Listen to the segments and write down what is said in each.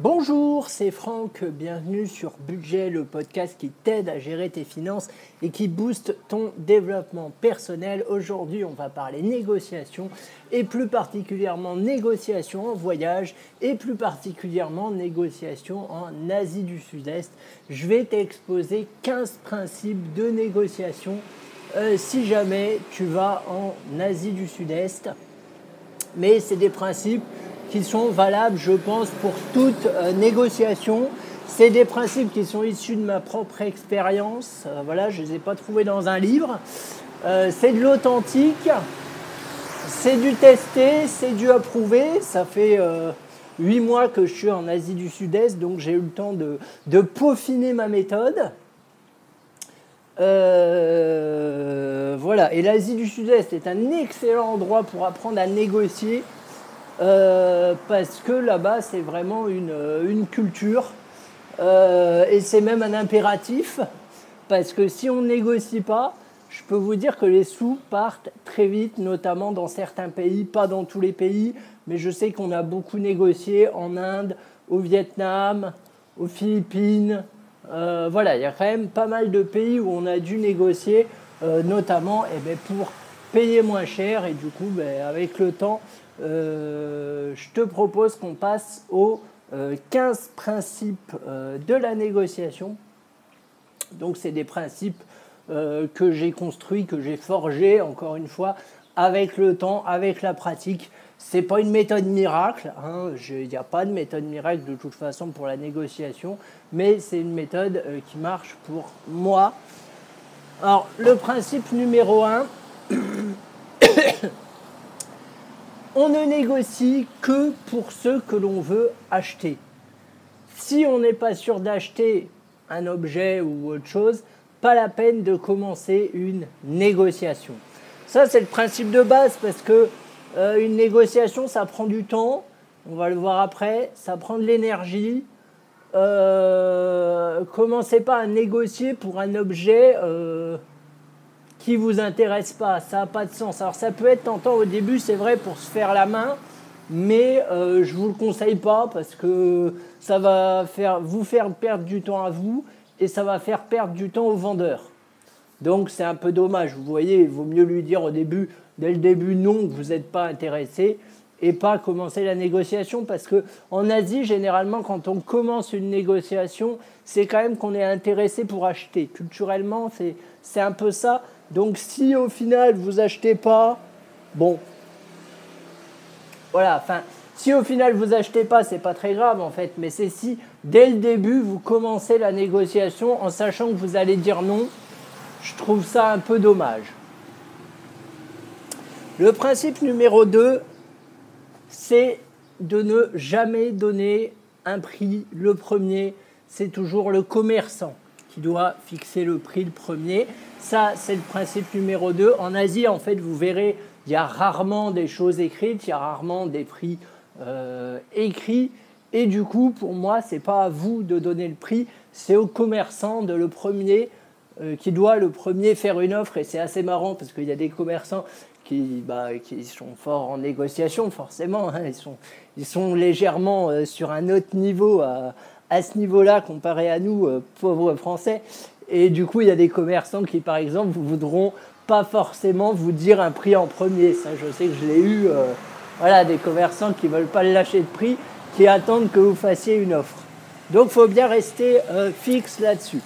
Bonjour, c'est Franck, bienvenue sur Budget, le podcast qui t'aide à gérer tes finances et qui booste ton développement personnel. Aujourd'hui, on va parler négociation et plus particulièrement négociation en voyage et plus particulièrement négociation en Asie du Sud-Est. Je vais t'exposer 15 principes de négociation euh, si jamais tu vas en Asie du Sud-Est. Mais c'est des principes qui sont valables, je pense, pour toute euh, négociation. C'est des principes qui sont issus de ma propre expérience. Euh, voilà, je ne les ai pas trouvés dans un livre. Euh, c'est de l'authentique, c'est du testé, c'est du approuvé. Ça fait huit mois que je suis en Asie du Sud-Est, donc j'ai eu le temps de, de peaufiner ma méthode. Voilà, et l'Asie du Sud-Est est un excellent endroit pour apprendre à négocier euh, parce que là-bas, c'est vraiment une, euh, culture. Euh, et c'est même un impératif, parce que si on ne négocie pas, je peux vous dire que les sous partent très vite, notamment dans certains pays, pas dans tous les pays, mais je sais qu'on a beaucoup négocié en Inde, au Vietnam, aux Philippines. Voilà, il y a quand même pas mal de pays où on a dû négocier, notamment eh ben, pour payer moins cher, et du coup, ben, avec le temps, euh, je te propose qu'on passe aux 15 euh, principes euh, de la négociation. Donc c'est des principes que j'ai construits, que j'ai forgés, encore une fois, avec le temps, avec la pratique. C'est pas une méthode miracle, hein. il n'y a pas de méthode miracle de toute façon pour la négociation, mais c'est une méthode qui marche pour moi. Alors le principe numéro 1, on ne négocie que pour ce que l'on veut acheter. Si on n'est pas sûr d'acheter un objet ou autre chose, pas la peine de commencer une négociation. Ça, c'est le principe de base parce que euh, une négociation, ça prend du temps. On va le voir après. Ça prend de l'énergie. Euh, commencez pas à négocier pour un objet euh, qui vous intéresse pas, ça n'a pas de sens. Alors ça peut être tentant au début, c'est vrai, pour se faire la main, mais je ne vous le conseille pas parce que ça va faire, vous faire perdre du temps à vous et ça va faire perdre du temps au vendeur. Donc c'est un peu dommage, vous voyez, il vaut mieux lui dire au début, dès le début non, que vous n'êtes pas intéressé et pas commencer la négociation parce que en Asie généralement quand on commence une négociation c'est quand même qu'on est intéressé pour acheter. Culturellement c'est un peu ça. Donc si au final vous achetez pas, bon, voilà, enfin, si au final vous achetez pas, c'est pas très grave en fait, mais c'est si dès le début vous commencez la négociation en sachant que vous allez dire non, je trouve ça un peu dommage. Le principe numéro 2, c'est de ne jamais donner un prix le premier, c'est toujours le commerçant qui doit fixer le prix le premier. Ça, c'est le principe numéro 2. En Asie, en fait, vous verrez, il y a rarement des choses écrites, il y a rarement des prix euh, écrits. Et du coup, pour moi, ce n'est pas à vous de donner le prix, c'est au commerçant de le premier qui doit le premier faire une offre. Et c'est assez marrant parce qu'il y a des commerçants qui, bah, qui sont forts en négociation, forcément. Hein. ils, sont, ils sont légèrement euh, sur un autre niveau à, à ce niveau-là comparé à nous, pauvres Français. Et du coup, il y a des commerçants qui, par exemple, vous voudront pas forcément vous dire un prix en premier. Ça, je sais que je l'ai eu. Euh, voilà, des commerçants qui veulent pas lâcher de prix, qui attendent que vous fassiez une offre. Donc, faut bien rester euh, fixe là-dessus.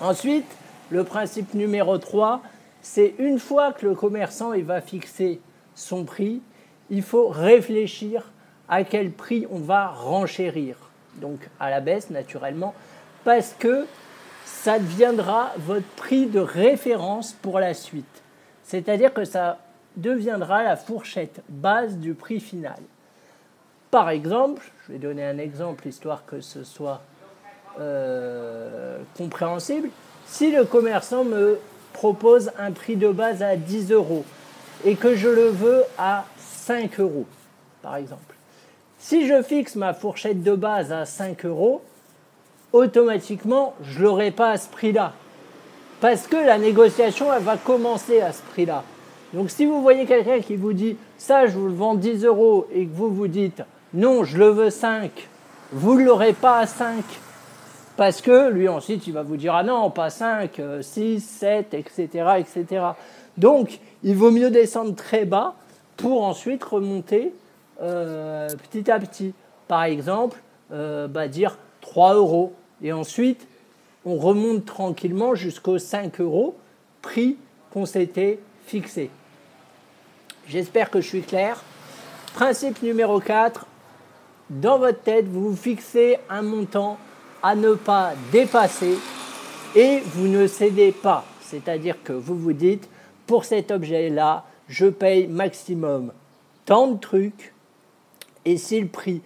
Ensuite, le principe numéro 3, c'est une fois que le commerçant il va fixer son prix, il faut réfléchir à quel prix on va renchérir. Donc à la baisse naturellement, parce que ça deviendra votre prix de référence pour la suite. C'est-à-dire que ça deviendra la fourchette base du prix final. Par exemple, je vais donner un exemple histoire que ce soit euh, compréhensible. Si le commerçant me propose un prix de base à 10 euros et que je le veux à 5 euros, par exemple. Si je fixe ma fourchette de base à 5 euros, automatiquement, je ne l'aurai pas à ce prix-là. Parce que la négociation, elle va commencer à ce prix-là. Donc si vous voyez quelqu'un qui vous dit ça, je vous le vends 10 euros et que vous vous dites non, je le veux 5, vous ne l'aurez pas à 5. Parce que lui ensuite, il va vous dire, ah non, pas 5, 6, 7, etc., etc. Donc, il vaut mieux descendre très bas pour ensuite remonter euh, petit à petit. Par exemple, euh, bah, dire 3 euros. Et ensuite, on remonte tranquillement jusqu'aux 5 euros, prix qu'on s'était fixé. J'espère que je suis clair. Principe numéro 4, dans votre tête, vous vous fixez un montant à ne pas dépasser et vous ne cédez pas. C'est-à-dire que vous vous dites, pour cet objet-là, je paye maximum tant de trucs et si le prix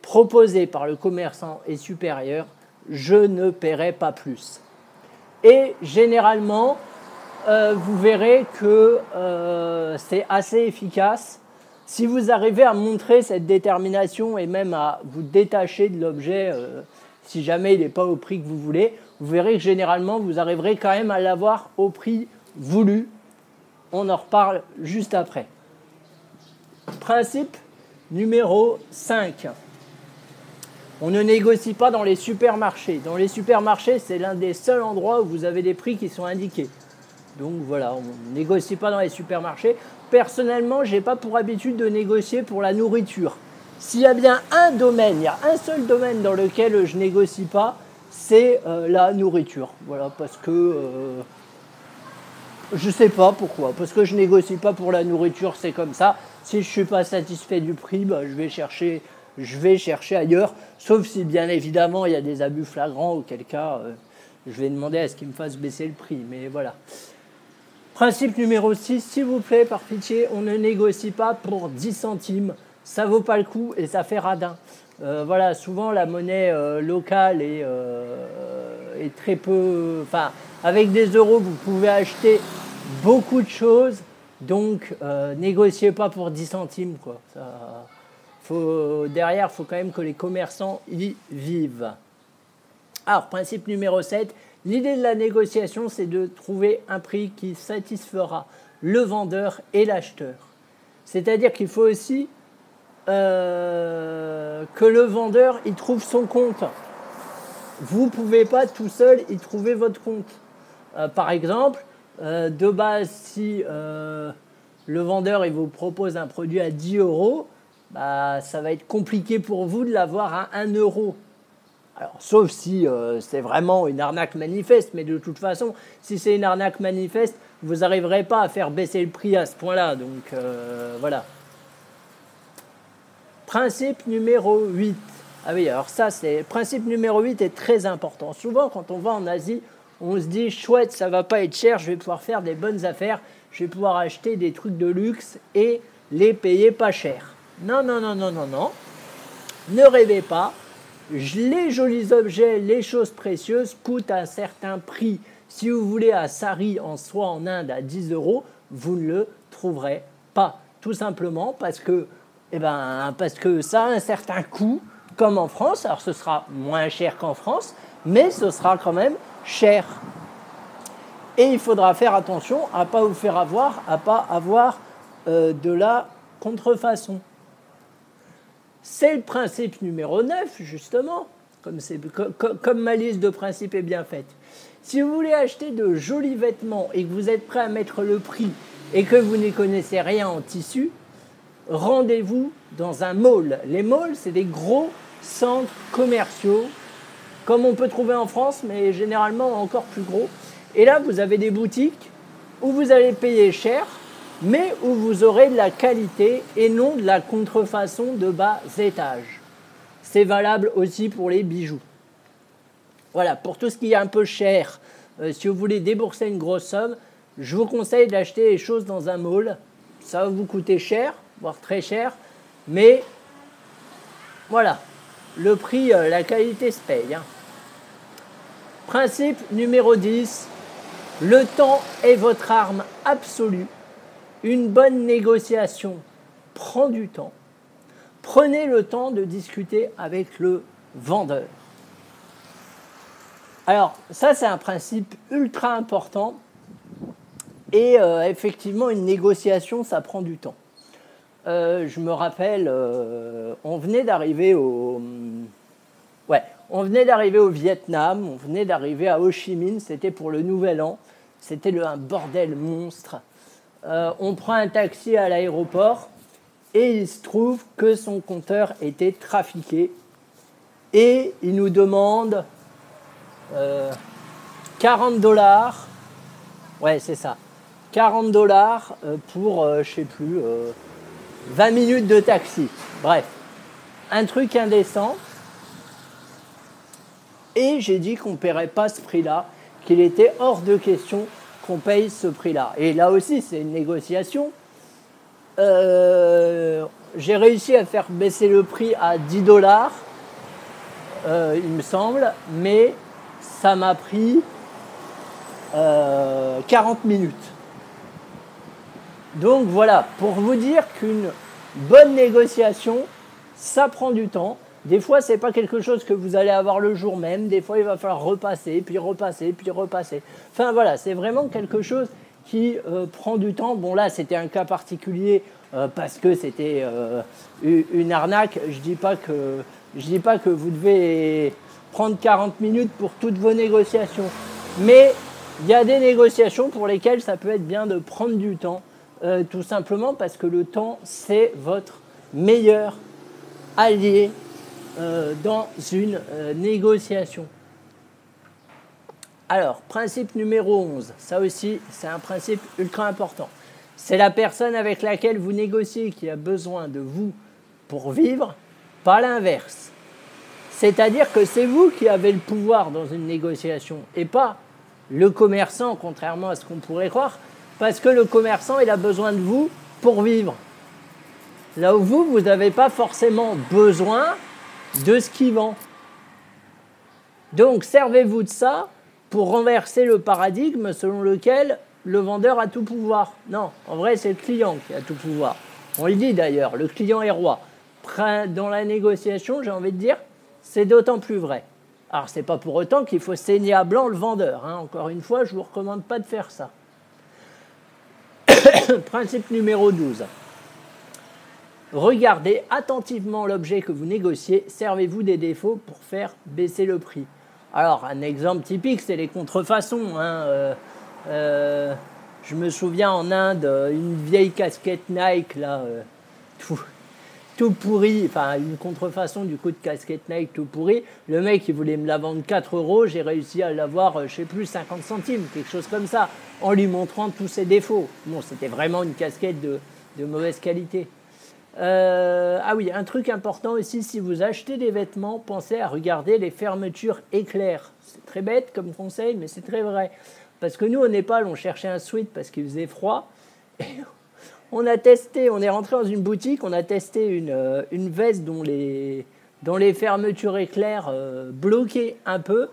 proposé par le commerçant est supérieur, je ne paierai pas plus. Et généralement, euh, vous verrez que euh, c'est assez efficace. Si vous arrivez à montrer cette détermination et même à vous détacher de l'objet, euh, si jamais il n'est pas au prix que vous voulez, vous verrez que généralement vous arriverez quand même à l'avoir au prix voulu. On en reparle juste après. Principe numéro 5. On ne négocie pas dans les supermarchés. Dans les supermarchés, c'est l'un des seuls endroits où vous avez des prix qui sont indiqués. Donc voilà, on ne négocie pas dans les supermarchés. Personnellement, je n'ai pas pour habitude de négocier pour la nourriture. S'il y a bien un domaine, il y a un seul domaine dans lequel je négocie pas, c'est euh, la nourriture. Voilà, parce que euh, je sais pas pourquoi. Parce que je négocie pas pour la nourriture, c'est comme ça. Si je suis pas satisfait du prix, bah, je, vais chercher, je vais chercher ailleurs. Sauf si bien évidemment il y a des abus flagrants, auquel cas euh, je vais demander à ce qu'ils me fassent baisser le prix. Mais voilà. Principe numéro 6, s'il vous plaît, par pitié, on ne négocie pas pour 10 centimes. Ça vaut pas le coup et ça fait radin. Euh, voilà, souvent la monnaie euh, locale est, euh, est, très peu. Enfin, avec des euros, vous pouvez acheter beaucoup de choses. Donc, négociez pas pour 10 centimes. Quoi. faut, derrière, il faut quand même que les commerçants y vivent. Alors, principe numéro 7, L'idée de la négociation, c'est de trouver un prix qui satisfera le vendeur et l'acheteur. C'est-à-dire qu'il faut aussi euh, que le vendeur y trouve son compte. Vous ne pouvez pas tout seul y trouver votre compte. Euh, par exemple, euh, de base, si le vendeur il vous propose un produit à 10 euros, bah, ça va être compliqué pour vous de l'avoir à 1 euro. Alors, sauf si c'est vraiment une arnaque manifeste, mais de toute façon, si c'est une arnaque manifeste, vous n'arriverez pas à faire baisser le prix à ce point-là. Donc voilà. Principe numéro 8. Ah oui, alors ça, c'est principe numéro 8 est très important. Souvent, quand on va en Asie, on se dit chouette, ça va pas être cher, je vais pouvoir faire des bonnes affaires, je vais pouvoir acheter des trucs de luxe et les payer pas cher. Non, non, non, non, non, non. Ne rêvez pas les jolis objets, les choses précieuses coûtent un certain prix. Si vous voulez à Sari en soi en Inde à 10 euros, vous ne le trouverez pas. Tout simplement parce que, eh ben, parce que ça a un certain coût, comme en France. Alors ce sera moins cher qu'en France, mais ce sera quand même cher. Et il faudra faire attention à ne pas vous faire avoir, à pas avoir euh, de la contrefaçon. C'est le principe numéro 9, justement, comme, comme, ma liste de principes est bien faite. Si vous voulez acheter de jolis vêtements et que vous êtes prêt à mettre le prix et que vous n'y connaissez rien en tissu, rendez-vous dans un mall. Les malls, c'est des gros centres commerciaux, comme on peut trouver en France, mais généralement encore plus gros. Et là, vous avez des boutiques où vous allez payer cher mais où vous aurez de la qualité et non de la contrefaçon de bas étage. C'est valable aussi pour les bijoux. Voilà, pour tout ce qui est un peu cher, euh, si vous voulez débourser une grosse somme, je vous conseille d'acheter les choses dans un mall. Ça va vous coûter cher, voire très cher, mais voilà, le prix, euh, la qualité se paye. Hein. Principe numéro 10, le temps est votre arme absolue une bonne négociation prend du temps. Prenez le temps de discuter avec le vendeur. Alors, ça, c'est un principe ultra important. Et euh, effectivement, une négociation, ça prend du temps. Euh, je me rappelle, euh, on venait d'arriver au, On venait d'arriver au Vietnam, on venait d'arriver à Ho Chi Minh, c'était pour le Nouvel An. C'était un bordel monstre. Euh, on prend un taxi à l'aéroport et il se trouve que son compteur était trafiqué. Et il nous demande 40 euh, dollars. Ouais, c'est ça. 40 dollars pour, je sais plus, 20 minutes de taxi. Bref, un truc indécent. Et j'ai dit qu'on ne paierait pas ce prix-là, qu'il était hors de question qu'on paye ce prix-là. Et là aussi, c'est une négociation. Euh, j'ai réussi à faire baisser le prix à 10 dollars, euh, il me semble, mais ça m'a pris 40 euh, minutes. Donc voilà, pour vous dire qu'une bonne négociation, ça prend du temps. Des fois, ce n'est pas quelque chose que vous allez avoir le jour même. Des fois, il va falloir repasser, puis repasser, puis repasser. Enfin voilà, c'est vraiment quelque chose qui euh, prend du temps. Bon là, c'était un cas particulier euh, parce que c'était euh, une arnaque. Je dis je dis pas que vous devez prendre 40 minutes pour toutes vos négociations, mais il y a des négociations pour lesquelles ça peut être bien de prendre du temps, tout simplement parce que le temps c'est votre meilleur allié euh, dans une euh, négociation. Alors, principe numéro 11, ça aussi, c'est un principe ultra important. C'est la personne avec laquelle vous négociez qui a besoin de vous pour vivre, pas l'inverse. C'est-à-dire que c'est vous qui avez le pouvoir dans une négociation et pas le commerçant, contrairement à ce qu'on pourrait croire, parce que le commerçant, il a besoin de vous pour vivre. Là où vous, vous n'avez pas forcément besoin de ce qui vend. Donc servez-vous de ça pour renverser le paradigme selon lequel le vendeur a tout pouvoir. Non, en vrai c'est le client qui a tout pouvoir. On le dit d'ailleurs, le client est roi. Dans la négociation, j'ai envie de dire, c'est d'autant plus vrai. Alors c'est pas pour autant qu'il faut saigner à blanc le vendeur. Hein. Encore une fois, je ne vous recommande pas de faire ça. Principe numéro 12. Regardez attentivement l'objet que vous négociez, servez-vous des défauts pour faire baisser le prix. Alors, un exemple typique, c'est les contrefaçons. Hein. Euh, euh, je me souviens en Inde, une vieille casquette Nike, là, euh, tout, pourri, enfin, une contrefaçon du coup de casquette Nike tout pourri. Le mec, il voulait me la vendre 4 euros, j'ai réussi à l'avoir, je sais plus, 50 centimes, quelque chose comme ça, en lui montrant tous ses défauts. Bon, c'était vraiment une casquette de, mauvaise qualité. Euh, ah oui, un truc important aussi, si vous achetez des vêtements, pensez à regarder les fermetures éclairs. C'est très bête comme conseil, mais c'est très vrai. Parce que nous, au Népal, on cherchait un sweat parce qu'il faisait froid. on a testé, on est rentré dans une boutique, on a testé une, euh, une veste dont les, dont les fermetures éclairs euh, bloquaient un peu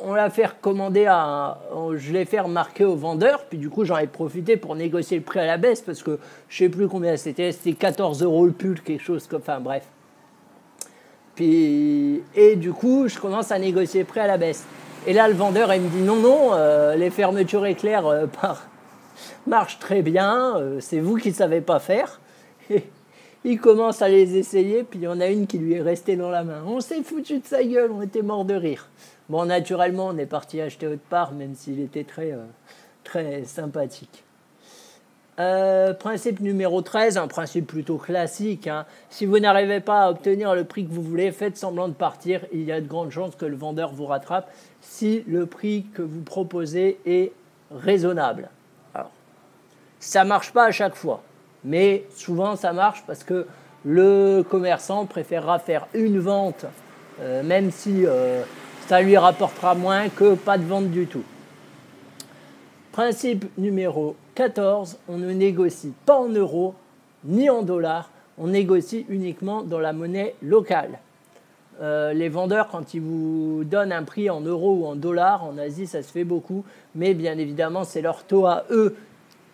on l'a fait recommander à. Je l'ai fait remarquer au vendeur, puis du coup j'en ai profité pour négocier le prix à la baisse parce que je sais plus combien c'était, c'était 14 euros le pull, quelque chose comme. Enfin bref. Puis, et du coup, je commence à négocier le prix à la baisse. Et là, le vendeur, il me dit non, non, euh, les fermetures éclairs euh, marchent très bien, euh, c'est vous qui ne savez pas faire. Et il commence à les essayer, puis il y en a une qui lui est restée dans la main. On s'est foutu de sa gueule, on était mort de rire. Bon, naturellement, on est parti acheter autre part, même s'il était très, euh, sympathique. Euh, principe numéro 13, un principe plutôt classique. Hein. Si vous n'arrivez pas à obtenir le prix que vous voulez, faites semblant de partir. Il y a de grandes chances que le vendeur vous rattrape si le prix que vous proposez est raisonnable. Ça marche pas à chaque fois, mais souvent ça marche parce que le commerçant préférera faire une vente, euh, même si ça lui rapportera moins que pas de vente du tout. Principe numéro 14, on ne négocie pas en euros ni en dollars, on négocie uniquement dans la monnaie locale. Euh, les vendeurs, quand ils vous donnent un prix en euros ou en dollars, en Asie, ça se fait beaucoup, mais bien évidemment, c'est leur taux à eux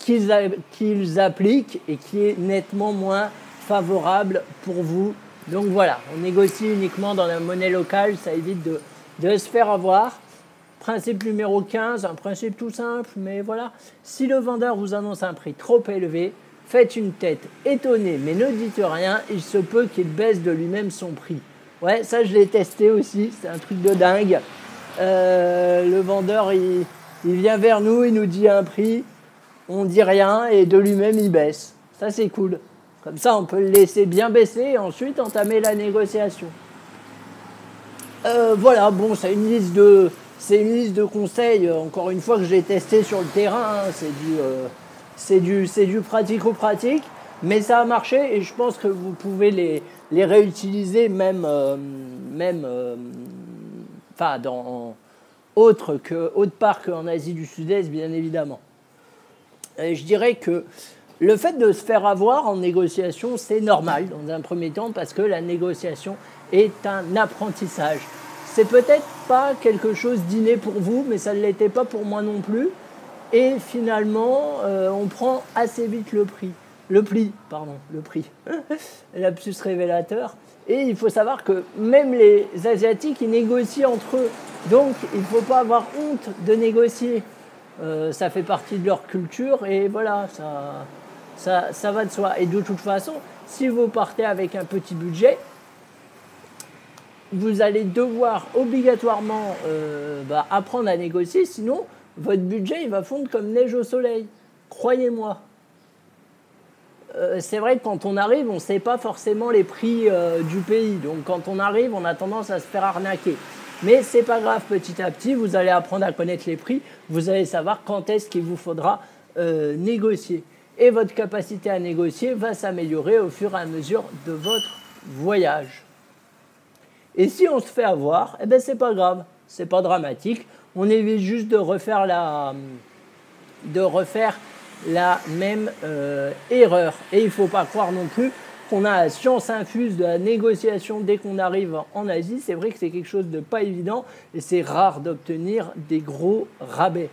qu'ils appliquent et qui est nettement moins favorable pour vous. Donc voilà, on négocie uniquement dans la monnaie locale, ça évite de de se faire avoir. Principe numéro 15, un principe tout simple, mais voilà. Si le vendeur vous annonce un prix trop élevé, faites une tête étonnée, mais ne dites rien, il se peut qu'il baisse de lui-même son prix. Ouais, ça je l'ai testé aussi, c'est un truc de dingue. Euh, le vendeur, il, vient vers nous, il nous dit un prix, on dit rien et de lui-même il baisse. Ça c'est cool. Comme ça, on peut le laisser bien baisser et ensuite entamer la négociation. Euh, voilà, bon, c'est une liste de, conseils. Encore une fois que j'ai testé sur le terrain, hein. c'est du, euh, c'est du, c'est du pratico-pratique, mais ça a marché et je pense que vous pouvez les, les réutiliser même, euh, même, enfin dans autre que autre part qu'en Asie du Sud-Est, bien évidemment. Et je dirais que le fait de se faire avoir en négociation, c'est normal dans un premier temps parce que la négociation est un apprentissage. C'est peut-être pas quelque chose d'inné pour vous, mais ça ne l'était pas pour moi non plus. Et finalement, euh, on prend assez vite le prix. Le pli, pardon, le prix. L'absus révélateur. Et il faut savoir que même les Asiatiques, ils négocient entre eux. Donc, il ne faut pas avoir honte de négocier. Euh, ça fait partie de leur culture et voilà, ça, ça, va de soi. Et de toute façon, si vous partez avec un petit budget, vous allez devoir obligatoirement euh, bah, apprendre à négocier, sinon votre budget il va fondre comme neige au soleil. Croyez-moi. Euh, c'est vrai que quand on arrive, on ne sait pas forcément les prix du pays. Donc quand on arrive, on a tendance à se faire arnaquer. Mais c'est pas grave, petit à petit, vous allez apprendre à connaître les prix. Vous allez savoir quand est-ce qu'il vous faudra négocier et votre capacité à négocier va s'améliorer au fur et à mesure de votre voyage. Et si on se fait avoir, eh ben c'est pas grave, c'est pas dramatique. On évite juste de refaire la, de refaire la même euh, erreur. Et il ne faut pas croire non plus qu'on a la science infuse de la négociation dès qu'on arrive en Asie. C'est vrai que c'est quelque chose de pas évident et c'est rare d'obtenir des gros rabais.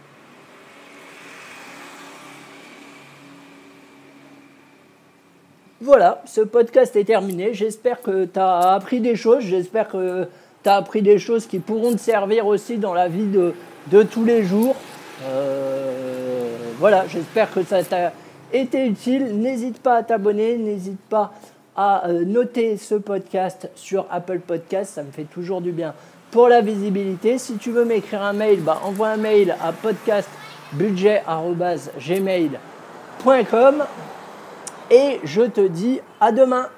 Voilà, ce podcast est terminé. J'espère que tu as appris des choses. J'espère que tu as appris des choses qui pourront te servir aussi dans la vie de, de tous les jours. Euh, voilà, j'espère que ça t'a été utile. N'hésite pas à t'abonner, n'hésite pas à euh, noter ce podcast sur Apple Podcast. Ça me fait toujours du bien pour la visibilité. Si tu veux m'écrire un mail, bah, envoie un mail à podcastbudget.gmail.com et je te dis à demain.